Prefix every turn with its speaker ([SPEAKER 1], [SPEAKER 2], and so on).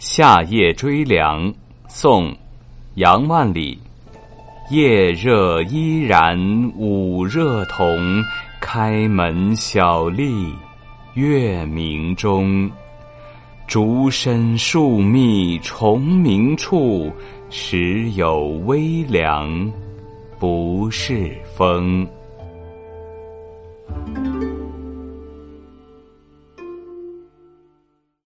[SPEAKER 1] 夏夜追凉，宋·杨万里。夜热依然午热同，开门小立月明中。竹深树密虫鸣处，时有微凉，不是风。